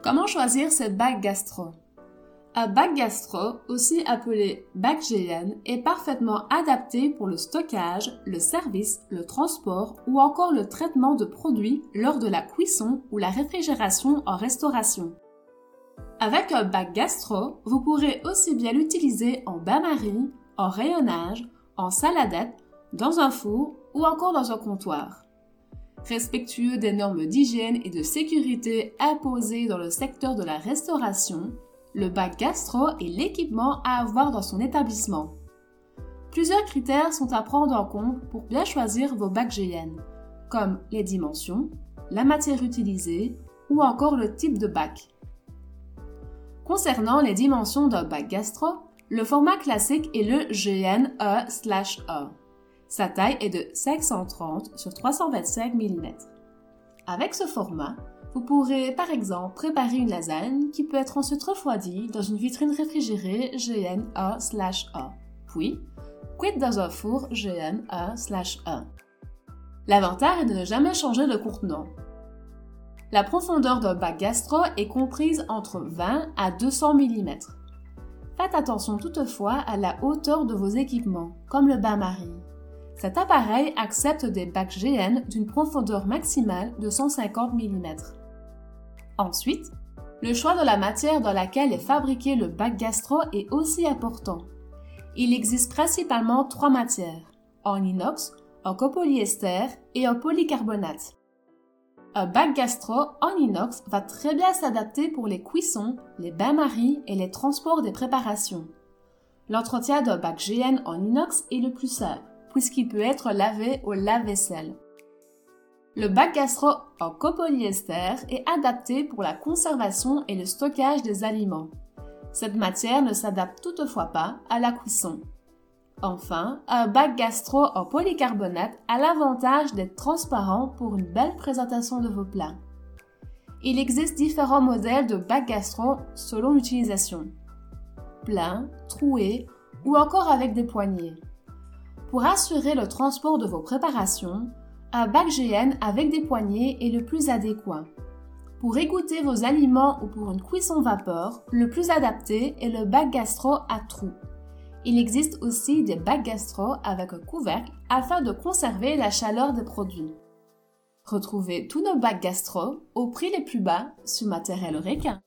Comment choisir ce bac gastro? Un bac gastro, aussi appelé bac GN, est parfaitement adapté pour le stockage, le service, le transport ou encore le traitement de produits lors de la cuisson ou la réfrigération en restauration. Avec un bac gastro, vous pourrez aussi bien l'utiliser en bain-marie, en rayonnage, en saladette, dans un four ou encore dans un comptoir. Respectueux des normes d'hygiène et de sécurité imposées dans le secteur de la restauration, le bac gastro est l'équipement à avoir dans son établissement. Plusieurs critères sont à prendre en compte pour bien choisir vos bacs GN, comme les dimensions, la matière utilisée ou encore le type de bac. Concernant les dimensions d'un bac gastro, le format classique est le GNE/E. Sa taille est de 530 sur 325 mm. Avec ce format, vous pourrez par exemple préparer une lasagne qui peut être ensuite refroidie dans une vitrine réfrigérée GN1/A, puis cuite dans un four GN1/E. L'avantage est de ne jamais changer de contenant. La profondeur d'un bac gastro est comprise entre 20 à 200 mm. Faites attention toutefois à la hauteur de vos équipements, comme le bain-marie. Cet appareil accepte des bacs GN d'une profondeur maximale de 150 mm. Ensuite, le choix de la matière dans laquelle est fabriqué le bac gastro est aussi important. Il existe principalement trois matières, en inox, en copolyester et en polycarbonate. Un bac gastro en inox va très bien s'adapter pour les cuissons, les bains-maries et les transports des préparations. L'entretien d'un bac GN en inox est le plus simple puisqu'il peut être lavé au lave-vaisselle. Le bac gastro en copolyester est adapté pour la conservation et le stockage des aliments. Cette matière ne s'adapte toutefois pas à la cuisson. Enfin, un bac gastro en polycarbonate a l'avantage d'être transparent pour une belle présentation de vos plats. Il existe différents modèles de bac gastro selon l'utilisation. Plein, troué ou encore avec des poignées. Pour assurer le transport de vos préparations, un bac GN avec des poignées est le plus adéquat. Pour égoutter vos aliments ou pour une cuisson vapeur, le plus adapté est le bac gastro à trous. Il existe aussi des bacs gastro avec un couvercle afin de conserver la chaleur des produits. Retrouvez tous nos bacs gastro au prix les plus bas sur Matériel Requin.